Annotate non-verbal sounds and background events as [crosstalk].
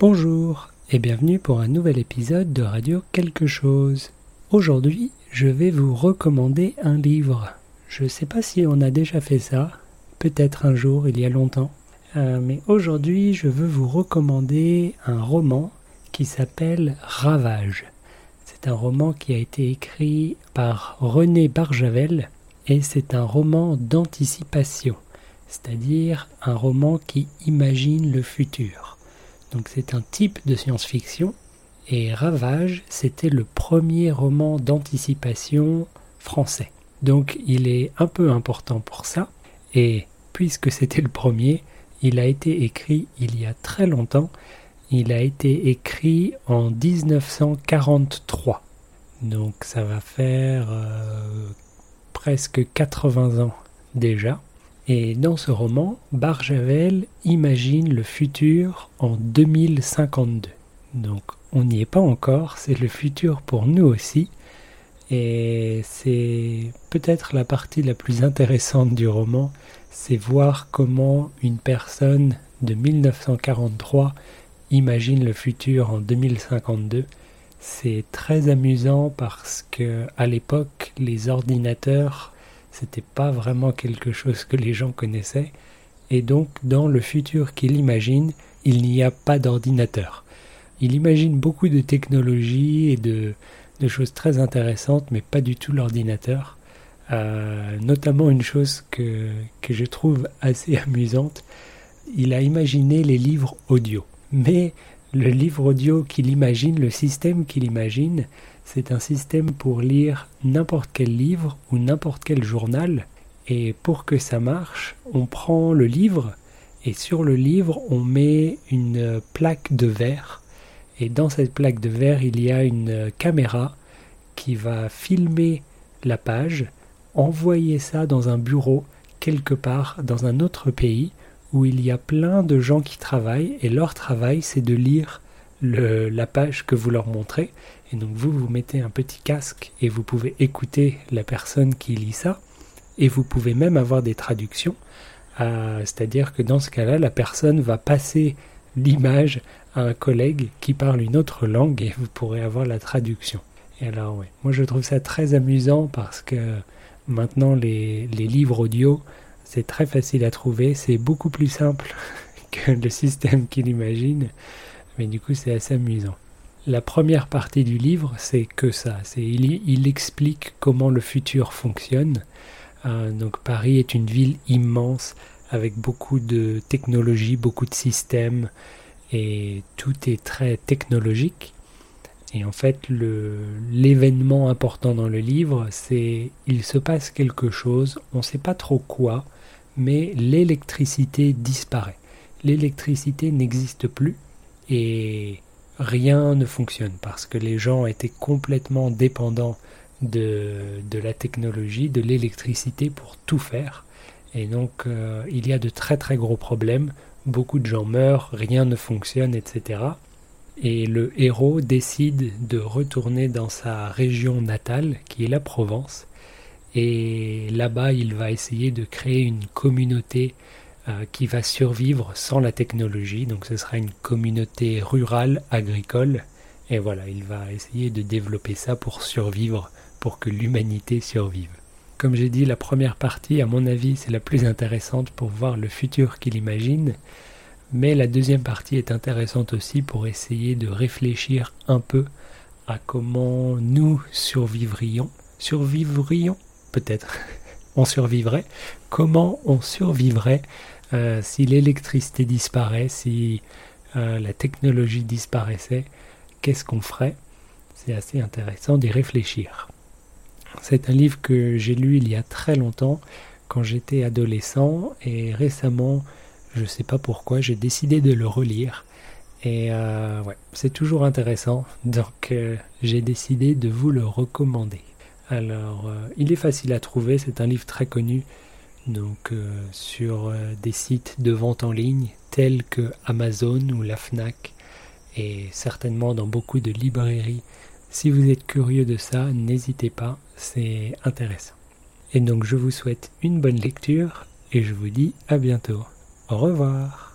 Bonjour et bienvenue pour un nouvel épisode de Radio Quelque chose. Aujourd'hui, je vais vous recommander un livre. Je ne sais pas si on a déjà fait ça, peut-être un jour, il y a longtemps. Euh, mais aujourd'hui, je veux vous recommander un roman qui s'appelle Ravage. C'est un roman qui a été écrit par René Barjavel et c'est un roman d'anticipation, c'est-à-dire un roman qui imagine le futur. Donc c'est un type de science-fiction et Ravage, c'était le premier roman d'anticipation français. Donc il est un peu important pour ça et puisque c'était le premier, il a été écrit il y a très longtemps. Il a été écrit en 1943. Donc ça va faire euh, presque 80 ans déjà. Et dans ce roman, Barjavel imagine le futur en 2052. Donc on n'y est pas encore, c'est le futur pour nous aussi. Et c'est peut-être la partie la plus intéressante du roman, c'est voir comment une personne de 1943 imagine le futur en 2052. C'est très amusant parce que à l'époque, les ordinateurs c'était pas vraiment quelque chose que les gens connaissaient, et donc dans le futur qu'il imagine, il n'y a pas d'ordinateur. Il imagine beaucoup de technologies et de, choses très intéressantes, mais pas du tout l'ordinateur. Euh, notamment une chose que, que je trouve assez [laughs] amusante, il a imaginé les livres audio. Mais le livre audio qu'il imagine, le système qu'il imagine, c'est un système pour lire n'importe quel livre ou n'importe quel journal. Et pour que ça marche, on prend le livre et sur le livre, on met une plaque de verre. Et dans cette plaque de verre, il y a une caméra qui va filmer la page, envoyer ça dans un bureau quelque part dans un autre pays où il y a plein de gens qui travaillent et leur travail c'est de lire la page que vous leur montrez. Et donc vous, vous mettez un petit casque et vous pouvez écouter la personne qui lit ça. Et vous pouvez même avoir des traductions. Euh, c'est-à-dire que dans ce cas-là, la personne va passer l'image à un collègue qui parle une autre langue et vous pourrez avoir la traduction. Et alors, ouais, moi je trouve ça très amusant parce que maintenant les livres audio, c'est très facile à trouver, c'est beaucoup plus simple [laughs] que le système qu'il imagine mais du coup c'est assez amusant. La première partie du livre, c'est que ça. Il, explique comment le futur fonctionne. Euh, donc Paris est une ville immense avec beaucoup de technologies, beaucoup de systèmes et tout est très technologique. Et en fait, l'événement important dans le livre, c'est il se passe quelque chose, on ne sait pas trop quoi, mais l'électricité disparaît. L'électricité n'existe plus et rien ne fonctionne parce que les gens étaient complètement dépendants de, la technologie, de l'électricité pour tout faire. Et donc euh, il y a de très très gros problèmes, beaucoup de gens meurent, rien ne fonctionne, etc. Et le héros décide de retourner dans sa région natale, qui est la Provence. Et là-bas, il va essayer de créer une communauté euh, qui va survivre sans la technologie. Donc ce sera une communauté rurale, agricole. Et voilà, il va essayer de développer ça pour survivre, pour que l'humanité survive. Comme j'ai dit, la première partie, à mon avis, c'est la plus intéressante pour voir le futur qu'il imagine. Mais la deuxième partie est intéressante aussi pour essayer de réfléchir un peu à comment nous survivrions. Survivrions Peut-être. [laughs] on survivrait. Comment on survivrait euh, si l'électricité disparaît, si euh, la technologie disparaissait, qu'est-ce qu'on ferait? C'est assez intéressant d'y réfléchir. C'est un livre que j'ai lu il y a très longtemps, quand j'étais adolescent, et récemment, je ne sais pas pourquoi, j'ai décidé de le relire. Et euh, c'est toujours intéressant, donc j'ai décidé de vous le recommander. Alors, il est facile à trouver, c'est un livre très connu, donc euh, sur euh, des sites de vente en ligne tels que Amazon ou la Fnac et certainement dans beaucoup de librairies. Si vous êtes curieux de ça, n'hésitez pas, c'est intéressant. Et donc je vous souhaite une bonne lecture et je vous dis à bientôt. Au revoir